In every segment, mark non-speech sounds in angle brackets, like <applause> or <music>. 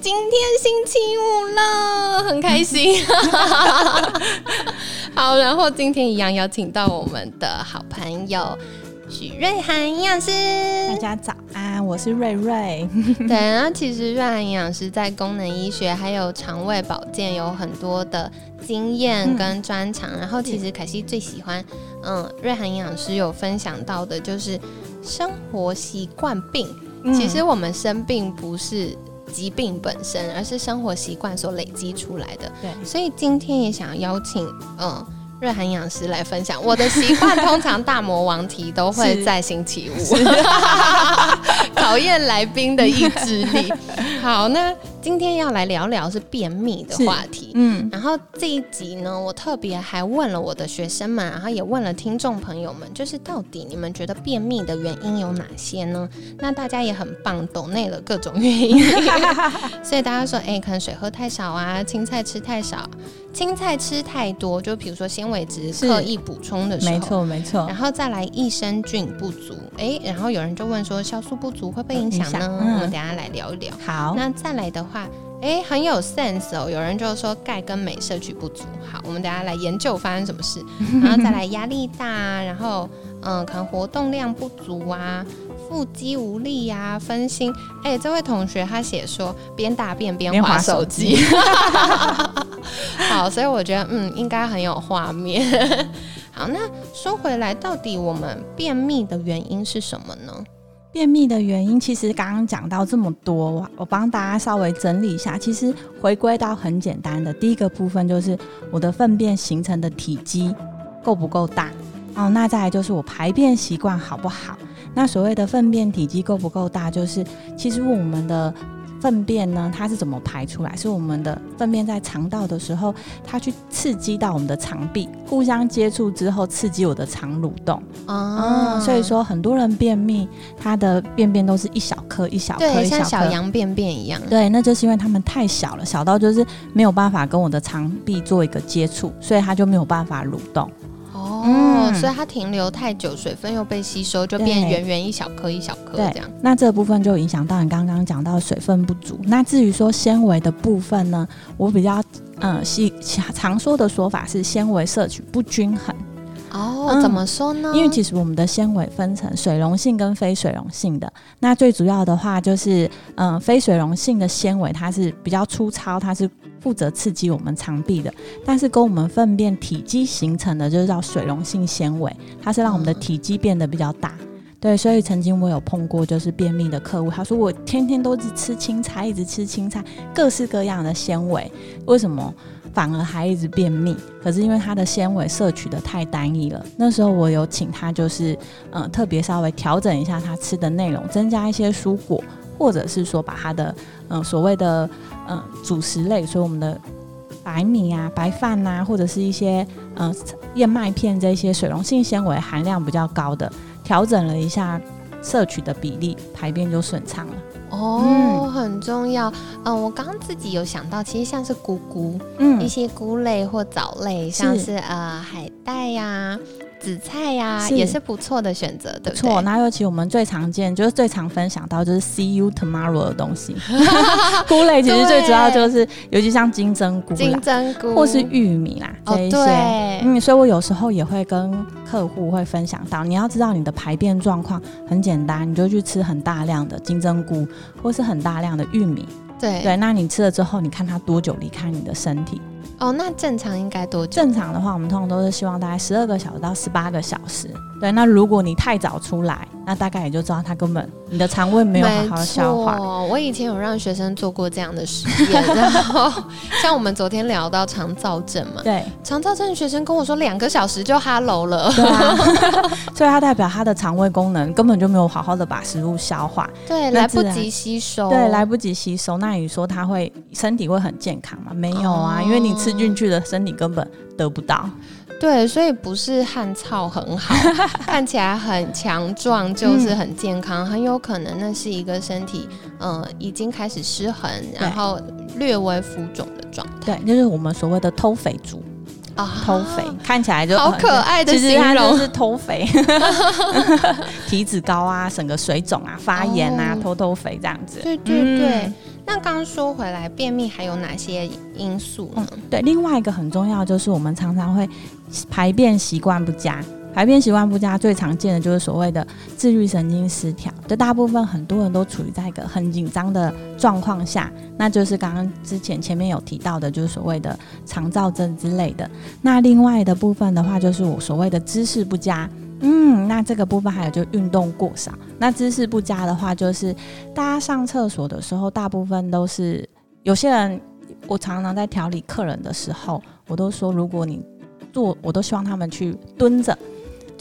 今天星期五了，很开心。<laughs> 好，然后今天一样邀请到我们的好朋友许瑞涵营养师。大家早安，我是瑞瑞。<laughs> 对，然后其实瑞涵营养师在功能医学还有肠胃保健有很多的经验跟专长。然后其实凯西最喜欢，嗯，瑞涵营养师有分享到的就是生活习惯病。其实我们生病不是。疾病本身，而是生活习惯所累积出来的。对，所以今天也想邀请嗯瑞涵营养师来分享我的习惯。通常大魔王题都会在星期五，<laughs> 考验来宾的意志力。<laughs> 好，那。今天要来聊聊是便秘的话题，嗯，然后这一集呢，我特别还问了我的学生们，然后也问了听众朋友们，就是到底你们觉得便秘的原因有哪些呢？那大家也很棒，懂内了各种原因，<laughs> 所以大家说，哎，可能水喝太少啊，青菜吃太少，青菜吃太多，就比如说纤维质刻意补充的时候，没错没错，然后再来益生菌不足，哎，然后有人就问说酵素不足会不会影响呢？我们等下来聊一聊。好，那再来的。话，哎，很有 sense 哦。有人就说钙跟镁摄取不足。好，我们等下来研究发生什么事，然后再来压力大，然后嗯，可能活动量不足啊，腹肌无力呀，分心。哎，这位同学他写说边大便边划手机。<laughs> 好，所以我觉得嗯，应该很有画面。<laughs> 好，那说回来，到底我们便秘的原因是什么呢？便秘的原因，其实刚刚讲到这么多，我帮大家稍微整理一下。其实回归到很简单的，第一个部分就是我的粪便形成的体积够不够大哦。那再来就是我排便习惯好不好？那所谓的粪便体积够不够大，就是其实我们的。粪便呢？它是怎么排出来？是我们的粪便在肠道的时候，它去刺激到我们的肠壁，互相接触之后，刺激我的肠蠕动。哦，所以说很多人便秘，他的便便都是一小颗一小颗，对，像小羊便便一样。对，那就是因为它们太小了，小到就是没有办法跟我的肠壁做一个接触，所以它就没有办法蠕动。哦，所以它停留太久，水分又被吸收，就变圆圆一小颗一小颗这样。那这部分就影响到你刚刚讲到水分不足。那至于说纤维的部分呢，我比较嗯细常说的说法是纤维摄取不均衡。哦，怎么说呢？因为其实我们的纤维分成水溶性跟非水溶性的。那最主要的话就是，嗯，非水溶性的纤维它是比较粗糙，它是负责刺激我们肠壁的。但是跟我们粪便体积形成的就是叫水溶性纤维，它是让我们的体积变得比较大。对，所以曾经我有碰过就是便秘的客户，他说我天天都是吃青菜，一直吃青菜，各式各样的纤维，为什么？反而还一直便秘，可是因为它的纤维摄取的太单一了。那时候我有请他，就是嗯，特别稍微调整一下他吃的内容，增加一些蔬果，或者是说把它的嗯所谓的嗯主食类，所以我们的白米啊、白饭呐，或者是一些嗯燕麦片这些水溶性纤维含量比较高的，调整了一下摄取的比例，排便就顺畅了。哦，很重要。嗯，我刚刚自己有想到，其实像是菇菇，嗯，一些菇类或藻类，像是呃海带呀。紫菜呀，也是不错的选择，对不对？错。那尤其我们最常见，就是最常分享到，就是 See you tomorrow 的东西。<laughs> 菇类其实最主要就是，尤其像金针菇、金针菇或是玉米啦这一些。嗯，所以我有时候也会跟客户会分享到，你要知道你的排便状况很简单，你就去吃很大量的金针菇，或是很大量的玉米。对对，那你吃了之后，你看它多久离开你的身体？哦，那正常应该多久？正常的话，我们通常都是希望大概十二个小时到十八个小时。对，那如果你太早出来，那大概也就知道他根本你的肠胃没有好好消化。我以前有让学生做过这样的实验，然后像我们昨天聊到肠燥症嘛，对，肠燥症学生跟我说两个小时就哈喽了，对啊，<laughs> 所以它代表他的肠胃功能根本就没有好好的把食物消化，对，来不及吸收，对，来不及吸收。那你说他会身体会很健康吗？没有啊，因为你吃进去的身体根本得不到。对，所以不是汗臭很好，看起来很强壮就是很健康，很有可能那是一个身体呃已经开始失衡，然后略微浮肿的状态。对，就是我们所谓的偷肥族啊，偷肥看起来就好可爱的形容，是偷肥 <laughs> <laughs> 体脂高啊，整个水肿啊，发炎啊，偷偷肥这样子。对对对。那刚说回来，便秘还有哪些因素呢？对，另外一个很重要就是我们常常会排便习惯不佳。排便习惯不佳最常见的就是所谓的自律神经失调。就大部分很多人都处于在一个很紧张的状况下，那就是刚刚之前前面有提到的，就是所谓的肠燥症之类的。那另外的部分的话，就是我所谓的姿势不佳。嗯，那这个部分还有就运动过少，那姿势不佳的话，就是大家上厕所的时候，大部分都是有些人，我常常在调理客人的时候，我都说，如果你坐，我都希望他们去蹲着。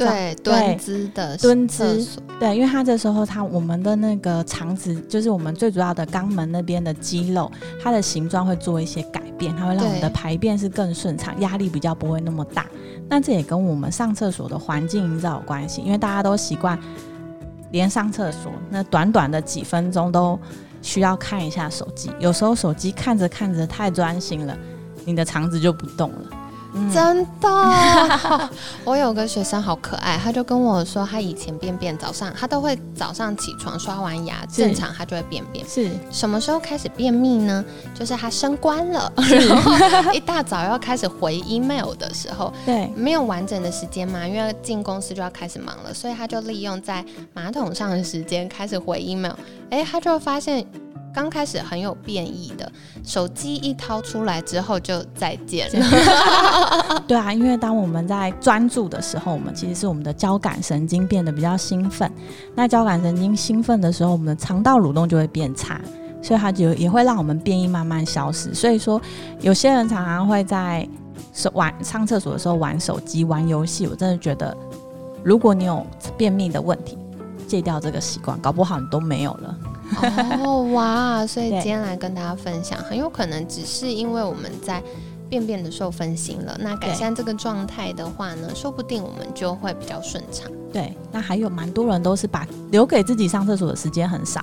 对蹲姿的蹲姿，对，因为它这时候它我们的那个肠子，就是我们最主要的肛门那边的肌肉，它的形状会做一些改变，它会让我们的排便是更顺畅，压力比较不会那么大。那这也跟我们上厕所的环境营造有关系，因为大家都习惯连上厕所那短短的几分钟都需要看一下手机，有时候手机看着看着太专心了，你的肠子就不动了。真的，<laughs> 我有个学生好可爱，他就跟我说，他以前便便早上他都会早上起床刷完牙，正常他就会便便。是什么时候开始便秘呢？就是他升官了，<laughs> 然后 <laughs> 一大早要开始回 email 的时候，对，没有完整的时间嘛，因为进公司就要开始忙了，所以他就利用在马桶上的时间开始回 email。哎，他就发现。刚开始很有变异的，手机一掏出来之后就再见了。<laughs> 对啊，因为当我们在专注的时候，我们其实是我们的交感神经变得比较兴奋。那交感神经兴奋的时候，我们的肠道蠕动就会变差，所以它就也会让我们变异慢慢消失。所以说，有些人常常会在手玩上厕所的时候玩手机、玩游戏。我真的觉得，如果你有便秘的问题，戒掉这个习惯，搞不好你都没有了。哦 <laughs> 哇！所以今天来跟大家分享，很有可能只是因为我们在便便的时候分心了。那改善这个状态的话呢，说不定我们就会比较顺畅。对，那还有蛮多人都是把留给自己上厕所的时间很少。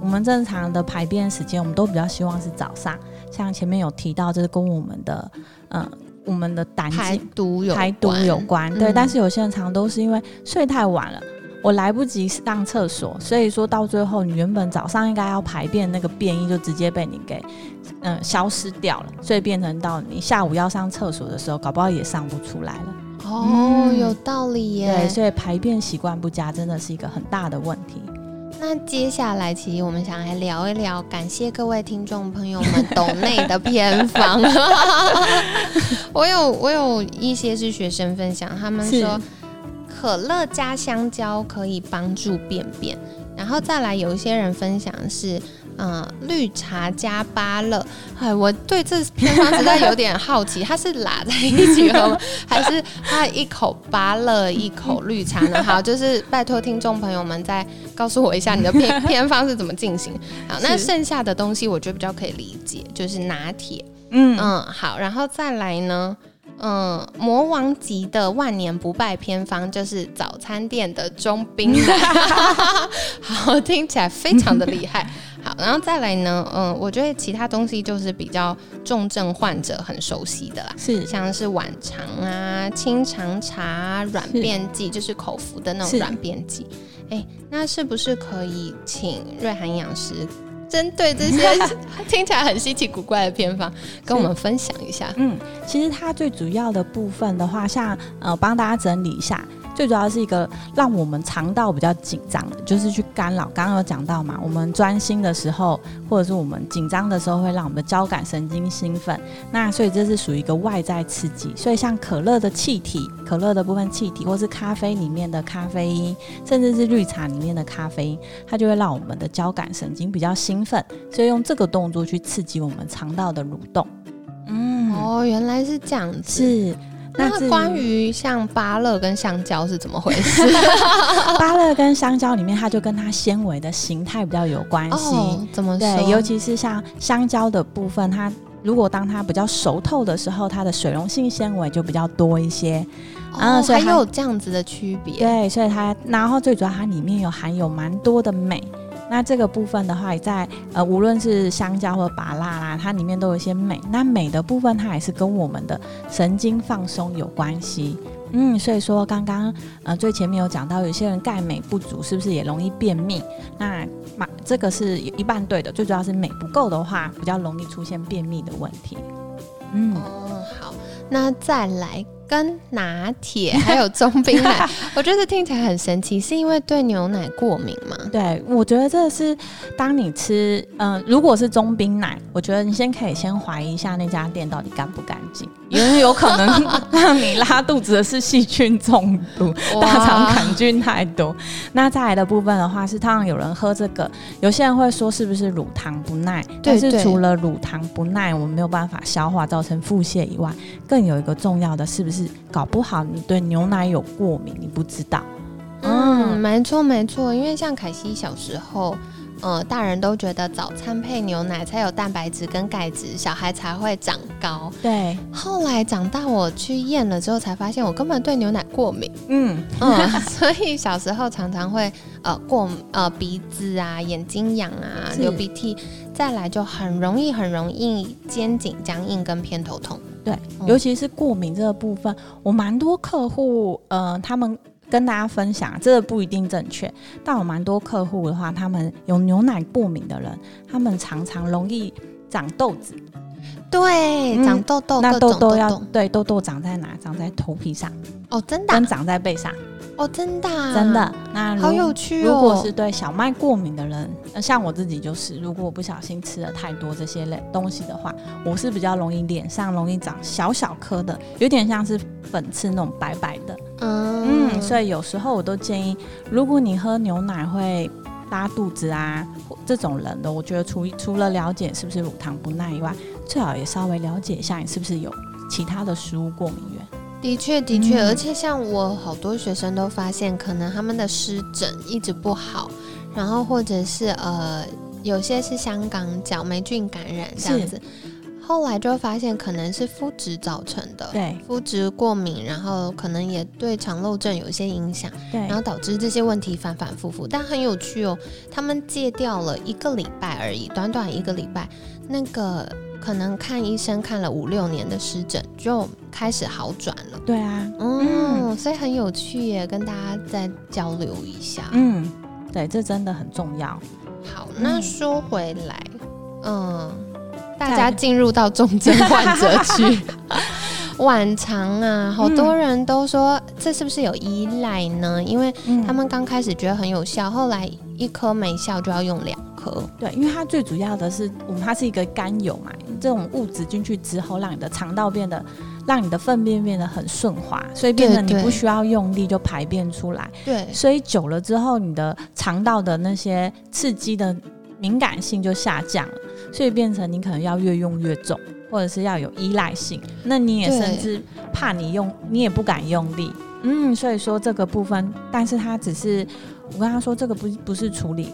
我们正常的排便时间，我们都比较希望是早上。像前面有提到，这是跟我们的嗯，我们的胆排毒有排毒有关。对，但是有些人常都是因为睡太晚了。我来不及上厕所，所以说到最后，你原本早上应该要排便那个便意就直接被你给嗯消失掉了，所以变成到你下午要上厕所的时候，搞不好也上不出来了。哦，有道理耶。对，所以排便习惯不佳真的是一个很大的问题。那接下来，其实我们想来聊一聊，感谢各位听众朋友们懂内的偏方。<laughs> 我有我有一些是学生分享，他们说。可乐加香蕉可以帮助便便，然后再来有一些人分享是，嗯，绿茶加芭乐。哎，我对这偏方实在有点好奇，它是拉在一起喝，还是它一口芭乐一口绿茶呢？好，就是拜托听众朋友们再告诉我一下你的偏偏 <laughs> 方是怎么进行。好，那剩下的东西我觉得比较可以理解，就是拿铁。嗯嗯，好，然后再来呢？嗯，魔王级的万年不败偏方就是早餐店的中冰奶，<laughs> 好听起来非常的厉害。<laughs> 好，然后再来呢，嗯，我觉得其他东西就是比较重症患者很熟悉的啦，是像是晚肠啊、清肠茶、软便剂，就是口服的那种软便剂。哎，那是不是可以请瑞涵营养师？针对这些 <laughs> 听起来很稀奇古怪的偏方，跟我们分享一下。嗯，其实它最主要的部分的话，像呃，帮大家整理一下。最主要是一个让我们肠道比较紧张的，就是去干扰。刚刚有讲到嘛，我们专心的时候，或者是我们紧张的时候，会让我们的交感神经兴奋。那所以这是属于一个外在刺激。所以像可乐的气体，可乐的部分气体，或是咖啡里面的咖啡因，甚至是绿茶里面的咖啡因，它就会让我们的交感神经比较兴奋。所以用这个动作去刺激我们肠道的蠕动。嗯，哦，原来是这样子。那关于像芭乐跟香蕉是怎么回事？<laughs> 芭乐跟香蕉里面，它就跟它纤维的形态比较有关系。怎么对？尤其是像香蕉的部分，它如果当它比较熟透的时候，它的水溶性纤维就比较多一些。哦，还有这样子的区别。对，所以它，然后最主要它里面有含有蛮多的镁。那这个部分的话，在呃，无论是香蕉或芭辣啦，它里面都有一些镁。那镁的部分，它也是跟我们的神经放松有关系。嗯，所以说刚刚呃最前面有讲到，有些人钙镁不足，是不是也容易便秘？那嘛，这个是一半对的。最主要是镁不够的话，比较容易出现便秘的问题。嗯，哦，好，那再来。跟拿铁还有中冰奶，<laughs> 我觉得听起来很神奇，是因为对牛奶过敏吗？对，我觉得这是当你吃，嗯，如果是中冰奶，我觉得你先可以先怀疑一下那家店到底干不干净，因为有可能让你拉肚子的是细菌中毒、<laughs> 大肠杆菌太多。那再来的部分的话，是通常有人喝这个，有些人会说是不是乳糖不耐？但是除了乳糖不耐，我们没有办法消化，造成腹泻以外，更有一个重要的是不是？搞不好你对牛奶有过敏，你不知道。嗯，没错没错，因为像凯西小时候，呃，大人都觉得早餐配牛奶才有蛋白质跟钙质，小孩才会长高。对。后来长大，我去验了之后，才发现我根本对牛奶过敏。嗯嗯，<laughs> 所以小时候常常会呃过呃鼻子啊、眼睛痒啊、流鼻涕，再来就很容易很容易肩颈僵硬跟偏头痛。对，尤其是过敏这个部分，我蛮多客户，呃，他们跟大家分享，这个不一定正确，但我蛮多客户的话，他们有牛奶过敏的人，他们常常容易长痘子。对，长痘痘，那痘痘要对痘痘长在哪？长在头皮上。哦，真的？跟长在背上。哦，真的，真的，那好有趣哦。如果是对小麦过敏的人，像我自己就是，如果我不小心吃了太多这些类东西的话，我是比较容易脸上容易长小小颗的，有点像是粉刺那种白白的。嗯，所以有时候我都建议，如果你喝牛奶会拉肚子啊，这种人的，我觉得除除了了解是不是乳糖不耐以外，最好也稍微了解一下你是不是有其他的食物过敏源。的确，的确，而且像我好多学生都发现，可能他们的湿疹一直不好，然后或者是呃，有些是香港脚霉菌感染这样子，后来就发现可能是肤质造成的，对，肤质过敏，然后可能也对肠漏症有一些影响，对，然后导致这些问题反反复复。但很有趣哦，他们戒掉了一个礼拜而已，短短一个礼拜，那个。可能看医生看了五六年的湿疹就开始好转了。对啊，嗯，所以很有趣耶，跟大家再交流一下。嗯，对，这真的很重要。好，那说回来，嗯，大家进入到重症患者区，<laughs> 晚肠啊，好多人都说这是不是有依赖呢？因为他们刚开始觉得很有效，后来一颗没效就要用两颗。对，因为它最主要的是，我们它是一个甘油嘛。这种物质进去之后，让你的肠道变得，让你的粪便变得很顺滑，所以变得你不需要用力就排便出来。对，所以久了之后，你的肠道的那些刺激的敏感性就下降了，所以变成你可能要越用越重，或者是要有依赖性。那你也甚至怕你用，你也不敢用力。嗯，所以说这个部分，但是它只是我跟他说，这个不不是处理。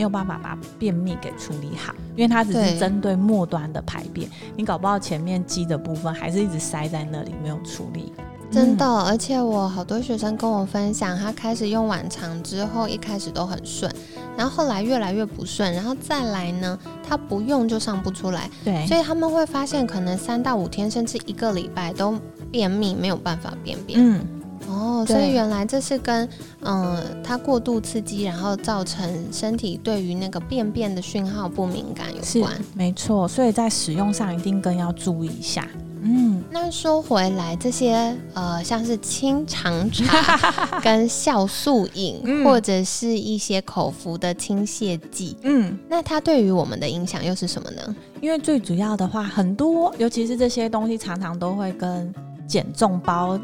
没有办法把便秘给处理好，因为它只是针对末端的排便，你搞不好前面积的部分还是一直塞在那里没有处理。真的，而且我好多学生跟我分享，他开始用晚肠之后，一开始都很顺，然后后来越来越不顺，然后再来呢，他不用就上不出来。对，所以他们会发现，可能三到五天甚至一个礼拜都便秘，没有办法便便。嗯。哦，所以原来这是跟嗯，它过度刺激，然后造成身体对于那个便便的讯号不敏感有关。没错，所以在使用上一定更要注意一下。嗯，那说回来，这些呃，像是清肠茶、<laughs> 跟酵素饮，或者是一些口服的清泻剂，嗯，那它对于我们的影响又是什么呢？因为最主要的话，很多尤其是这些东西，常常都会跟减重包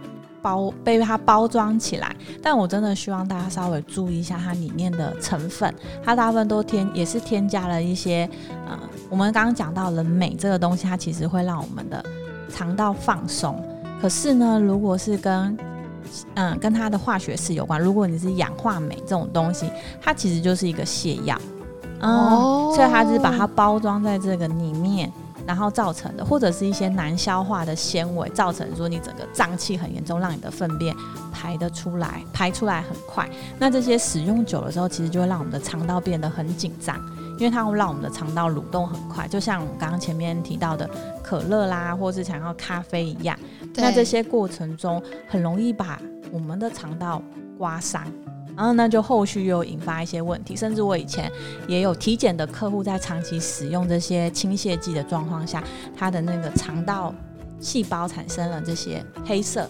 包被它包装起来。但我真的希望大家稍微注意一下它里面的成分，它大部分都添也是添加了一些呃，我们刚刚讲到了镁这个东西，它其实会让我们的。肠道放松，可是呢，如果是跟嗯跟它的化学式有关，如果你是氧化镁这种东西，它其实就是一个泻药，哦，所以它是把它包装在这个里面，然后造成的，或者是一些难消化的纤维，造成说你整个胀气很严重，让你的粪便排得出来，排出来很快。那这些使用久了之后，其实就会让我们的肠道变得很紧张。因为它会让我们的肠道蠕动很快，就像我们刚刚前面提到的可乐啦，或是想要咖啡一样。那这些过程中很容易把我们的肠道刮伤，然后那就后续又引发一些问题。甚至我以前也有体检的客户，在长期使用这些清泻剂的状况下，他的那个肠道细胞产生了这些黑色、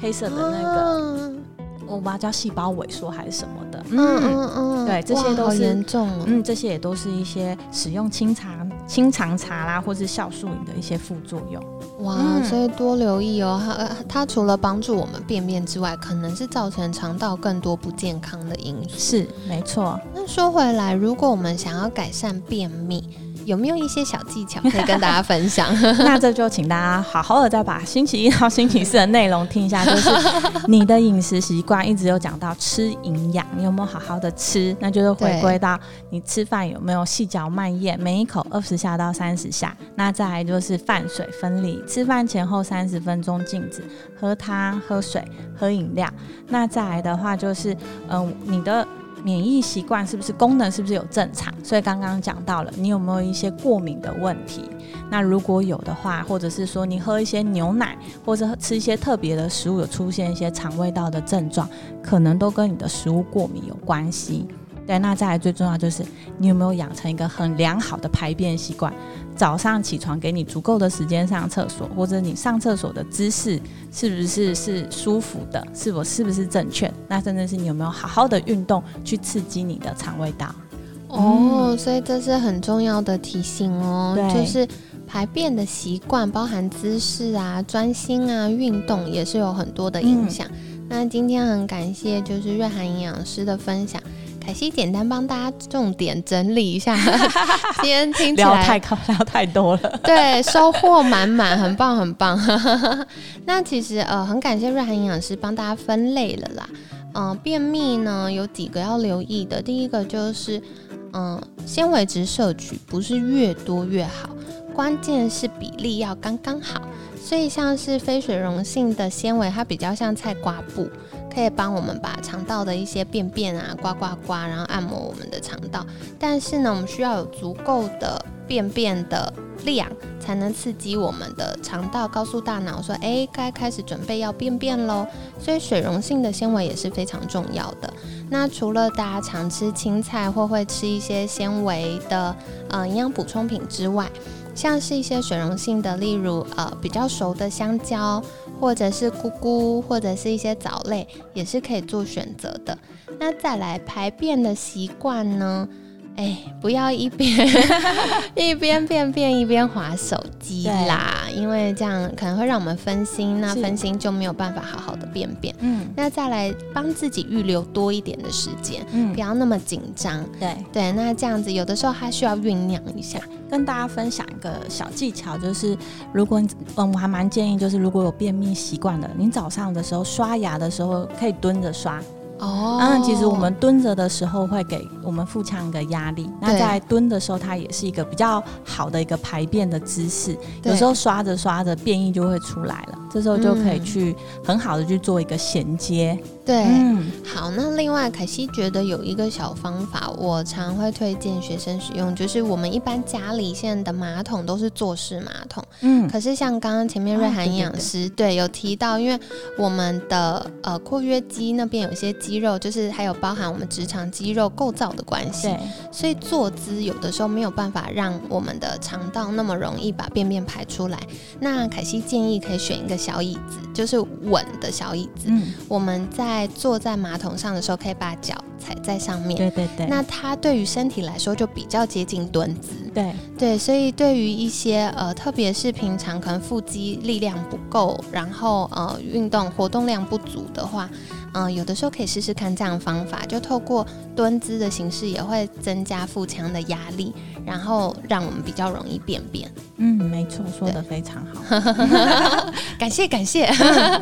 黑色的那个。我不知道叫细胞萎缩还是什么的，嗯嗯嗯，对，这些都是严重，嗯，这些也都是一些使用清肠清肠茶啦，或是酵素饮的一些副作用。哇，所以多留意哦，它它除了帮助我们便便之外，可能是造成肠道更多不健康的因素。是，没错。那说回来，如果我们想要改善便秘，有没有一些小技巧可以跟大家分享？<laughs> <laughs> 那这就请大家好好的再把星期一到星期四的内容听一下，就是 <laughs> 你的饮食习惯一直有讲到吃营养，你有没有好好的吃？那就是回归到你吃饭有没有细嚼慢咽，每一口二十下到三十下。那再来就是饭水分离，吃饭前后三十分钟静止，喝汤、喝水、喝饮料。那再来的话就是，嗯，你的。免疫习惯是不是功能是不是有正常？所以刚刚讲到了，你有没有一些过敏的问题？那如果有的话，或者是说你喝一些牛奶，或者吃一些特别的食物，有出现一些肠胃道的症状，可能都跟你的食物过敏有关系。对，那再来最重要就是你有没有养成一个很良好的排便习惯？早上起床给你足够的时间上厕所，或者你上厕所的姿势是不是是舒服的？是否是不是正确？那真的是你有没有好好的运动去刺激你的肠胃道？哦，所以这是很重要的提醒哦，就是排便的习惯，包含姿势啊、专心啊、运动也是有很多的影响。那今天很感谢就是瑞涵营养师的分享。凯西简单帮大家重点整理一下，<laughs> 今天听起来聊太高，聊太多了。<laughs> 对，收获满满，很棒很棒。<laughs> 那其实呃，很感谢瑞涵营养师帮大家分类了啦。嗯，便秘呢有几个要留意的，第一个就是嗯，纤维质摄取不是越多越好，关键是比例要刚刚好。所以像是非水溶性的纤维，它比较像菜瓜布。可以帮我们把肠道的一些便便啊刮刮刮，然后按摩我们的肠道。但是呢，我们需要有足够的便便的量，才能刺激我们的肠道，告诉大脑说：“哎，该开始准备要便便喽。”所以水溶性的纤维也是非常重要的。那除了大家常吃青菜或会吃一些纤维的呃营养补充品之外，像是一些水溶性的，例如呃比较熟的香蕉。或者是菇菇，或者是一些藻类，也是可以做选择的。那再来排便的习惯呢？哎，不要一边一边便便一边划手机啦，因为这样可能会让我们分心，那分心就没有办法好好的便便。嗯，那再来帮自己预留多一点的时间，嗯，不要那么紧张。对对，那这样子有的时候还需要酝酿一下。跟大家分享一个小技巧，就是如果嗯，我还蛮建议，就是如果有便秘习惯的，你早上的时候刷牙的时候可以蹲着刷。哦，嗯，其实我们蹲着的时候会给我们腹腔一个压力，那在蹲的时候，它也是一个比较好的一个排便的姿势。有时候刷着刷着，便意就会出来了。这时候就可以去很好的去做一个衔接。对，好，那另外凯西觉得有一个小方法，我常会推荐学生使用，就是我们一般家里现在的马桶都是坐式马桶，嗯，可是像刚刚前面瑞涵营养师对有提到，因为我们的呃括约肌那边有一些肌肉，就是还有包含我们直肠肌肉构造的关系，所以坐姿有的时候没有办法让我们的肠道那么容易把便便排出来。那凯西建议可以选一个小椅子，就是稳的小椅子，嗯，我们在在坐在马桶上的时候，可以把脚踩在上面。对对对。那它对于身体来说就比较接近蹲姿。对对，所以对于一些呃，特别是平常可能腹肌力量不够，然后呃运动活动量不足的话。嗯，有的时候可以试试看这样方法，就透过蹲姿的形式，也会增加腹腔的压力，然后让我们比较容易便便。嗯，没错，说的非常好，<laughs> 感谢感谢。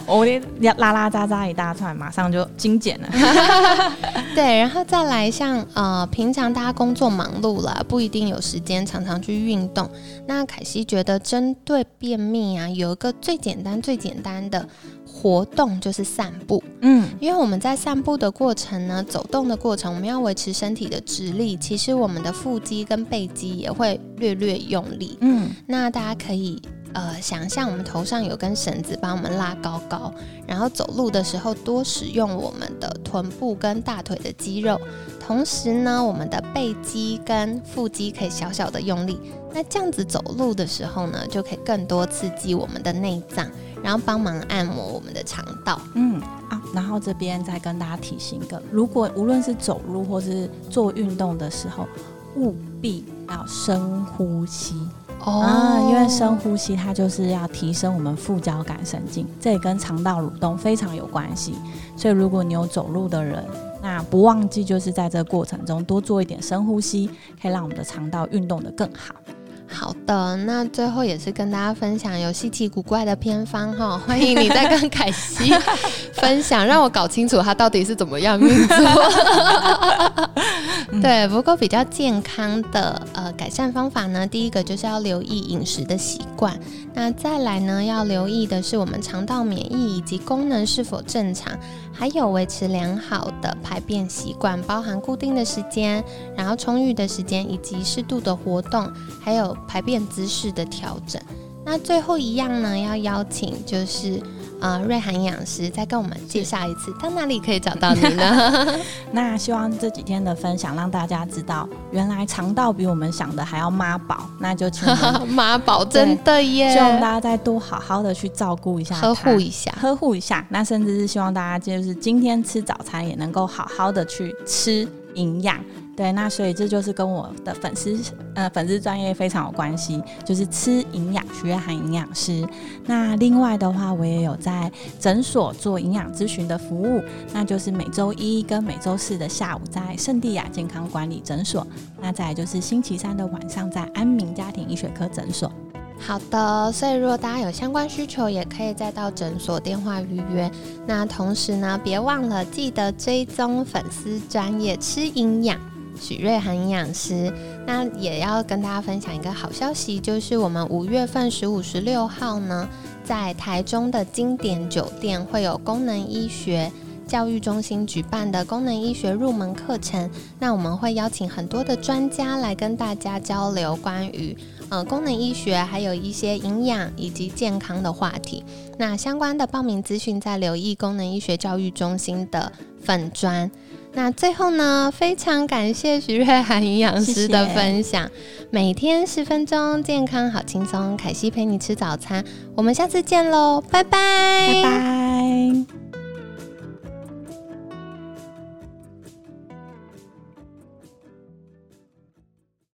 我连拉拉扎扎一大串，马上就精简了。<laughs> 对，然后再来像呃，平常大家工作忙碌了，不一定有时间常常去运动。那凯西觉得，针对便秘啊，有一个最简单最简单的。活动就是散步，嗯，因为我们在散步的过程呢，走动的过程，我们要维持身体的直立，其实我们的腹肌跟背肌也会略略用力，嗯，那大家可以呃想象我们头上有根绳子把我们拉高高，然后走路的时候多使用我们的臀部跟大腿的肌肉，同时呢，我们的背肌跟腹肌可以小小的用力，那这样子走路的时候呢，就可以更多刺激我们的内脏。然后帮忙按摩我们的肠道，嗯啊，然后这边再跟大家提醒一个，如果无论是走路或是做运动的时候，务必要深呼吸哦，因为深呼吸它就是要提升我们副交感神经，这也跟肠道蠕动非常有关系。所以如果你有走路的人，那不忘记就是在这个过程中多做一点深呼吸，可以让我们的肠道运动的更好。好的，那最后也是跟大家分享有稀奇古怪的偏方哈，<laughs> 欢迎你再跟凯西 <laughs> 分享，让我搞清楚他到底是怎么样运作。<laughs> 对，不过比较健康的呃改善方法呢，第一个就是要留意饮食的习惯，那再来呢要留意的是我们肠道免疫以及功能是否正常，还有维持良好的排便习惯，包含固定的时间，然后充裕的时间以及适度的活动，还有排便姿势的调整。那最后一样呢，要邀请就是。啊，瑞涵营养师再跟我们介绍一次，到哪里可以找到你呢？<laughs> 那希望这几天的分享让大家知道，原来肠道比我们想的还要妈宝，那就请 <laughs> 妈宝真的耶！希望大家再多好好的去照顾一下，呵护一下，呵护一下。那甚至是希望大家就是今天吃早餐也能够好好的去吃营养。对，那所以这就是跟我的粉丝呃粉丝专业非常有关系，就是吃营养学含营养师。那另外的话，我也有在诊所做营养咨询的服务，那就是每周一跟每周四的下午在圣地亚健康管理诊所，那再就是星期三的晚上在安民家庭医学科诊所。好的，所以如果大家有相关需求，也可以再到诊所电话预约。那同时呢，别忘了记得追踪粉丝专业吃营养。许瑞涵营养师，那也要跟大家分享一个好消息，就是我们五月份十五、十六号呢，在台中的经典酒店会有功能医学教育中心举办的功能医学入门课程。那我们会邀请很多的专家来跟大家交流关于呃功能医学，还有一些营养以及健康的话题。那相关的报名资讯在留意功能医学教育中心的粉砖。那最后呢，非常感谢徐瑞涵营养师的分享。每天十分钟，健康好轻松。凯西陪你吃早餐，我们下次见喽，拜拜，拜拜。